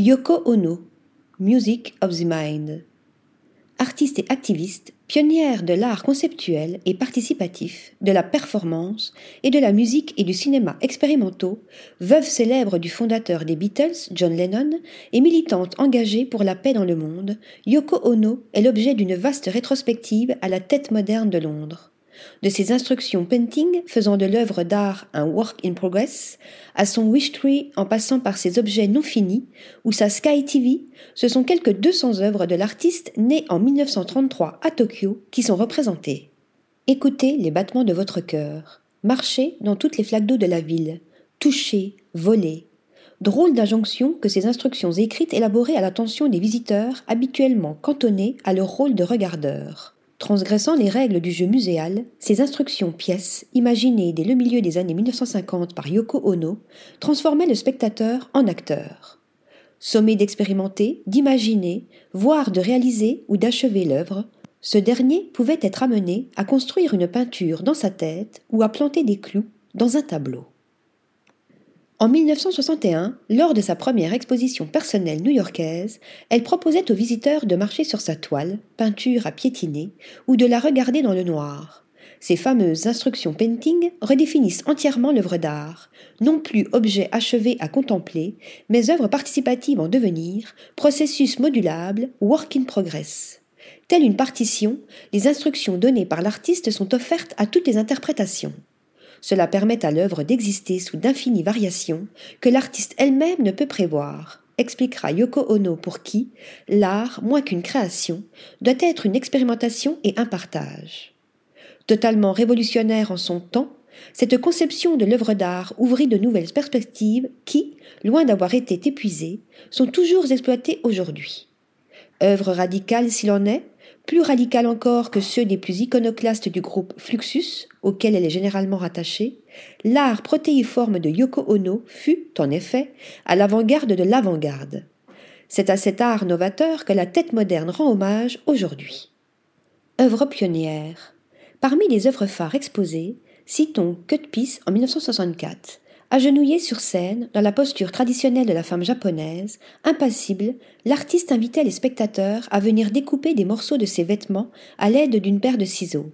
Yoko Ono, Music of the Mind. Artiste et activiste, pionnière de l'art conceptuel et participatif, de la performance et de la musique et du cinéma expérimentaux, veuve célèbre du fondateur des Beatles, John Lennon, et militante engagée pour la paix dans le monde, Yoko Ono est l'objet d'une vaste rétrospective à la tête moderne de Londres de ses instructions painting faisant de l'œuvre d'art un work in progress, à son wish tree en passant par ses objets non finis, ou sa Sky TV, ce sont quelques 200 œuvres de l'artiste né en 1933 à Tokyo qui sont représentées. Écoutez les battements de votre cœur, marchez dans toutes les flaques d'eau de la ville, touchez, volez. Drôle d'injonction que ces instructions écrites élaborées à l'attention des visiteurs habituellement cantonnés à leur rôle de regardeurs. Transgressant les règles du jeu muséal, ces instructions pièces, imaginées dès le milieu des années 1950 par Yoko Ono, transformaient le spectateur en acteur. Sommé d'expérimenter, d'imaginer, voire de réaliser ou d'achever l'œuvre, ce dernier pouvait être amené à construire une peinture dans sa tête ou à planter des clous dans un tableau. En 1961, lors de sa première exposition personnelle new-yorkaise, elle proposait aux visiteurs de marcher sur sa toile, peinture à piétiner, ou de la regarder dans le noir. Ces fameuses instructions painting redéfinissent entièrement l'œuvre d'art, non plus objet achevé à contempler, mais œuvre participative en devenir, processus modulable, work in progress. Telle une partition, les instructions données par l'artiste sont offertes à toutes les interprétations. Cela permet à l'œuvre d'exister sous d'infinies variations que l'artiste elle-même ne peut prévoir, expliquera Yoko Ono pour qui l'art, moins qu'une création, doit être une expérimentation et un partage. Totalement révolutionnaire en son temps, cette conception de l'œuvre d'art ouvrit de nouvelles perspectives qui, loin d'avoir été épuisées, sont toujours exploitées aujourd'hui. Œuvre radicale s'il en est, plus radical encore que ceux des plus iconoclastes du groupe Fluxus, auquel elle est généralement rattachée, l'art protéiforme de Yoko Ono fut, en effet, à l'avant-garde de l'avant-garde. C'est à cet art novateur que la tête moderne rend hommage aujourd'hui. Œuvre pionnière. Parmi les œuvres phares exposées, citons Cut Piece en 1964, Agenouillé sur scène, dans la posture traditionnelle de la femme japonaise, impassible, l'artiste invitait les spectateurs à venir découper des morceaux de ses vêtements à l'aide d'une paire de ciseaux.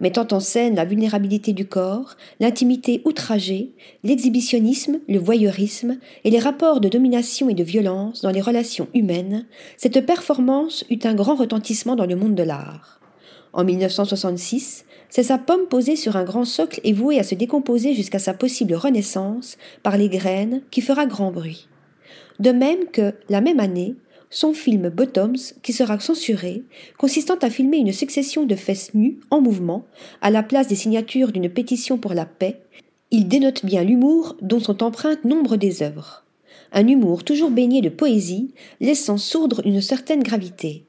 Mettant en scène la vulnérabilité du corps, l'intimité outragée, l'exhibitionnisme, le voyeurisme et les rapports de domination et de violence dans les relations humaines, cette performance eut un grand retentissement dans le monde de l'art. En 1966, c'est sa pomme posée sur un grand socle et vouée à se décomposer jusqu'à sa possible renaissance par les graines qui fera grand bruit. De même que, la même année, son film Bottoms, qui sera censuré, consistant à filmer une succession de fesses nues en mouvement, à la place des signatures d'une pétition pour la paix, il dénote bien l'humour dont sont empreintes nombre des œuvres. Un humour toujours baigné de poésie, laissant sourdre une certaine gravité.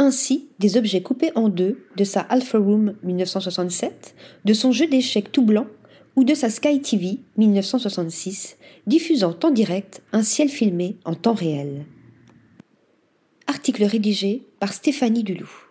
Ainsi, des objets coupés en deux de sa Alpha Room 1967, de son jeu d'échecs tout blanc ou de sa Sky TV 1966, diffusant en direct un ciel filmé en temps réel. Article rédigé par Stéphanie Duloup.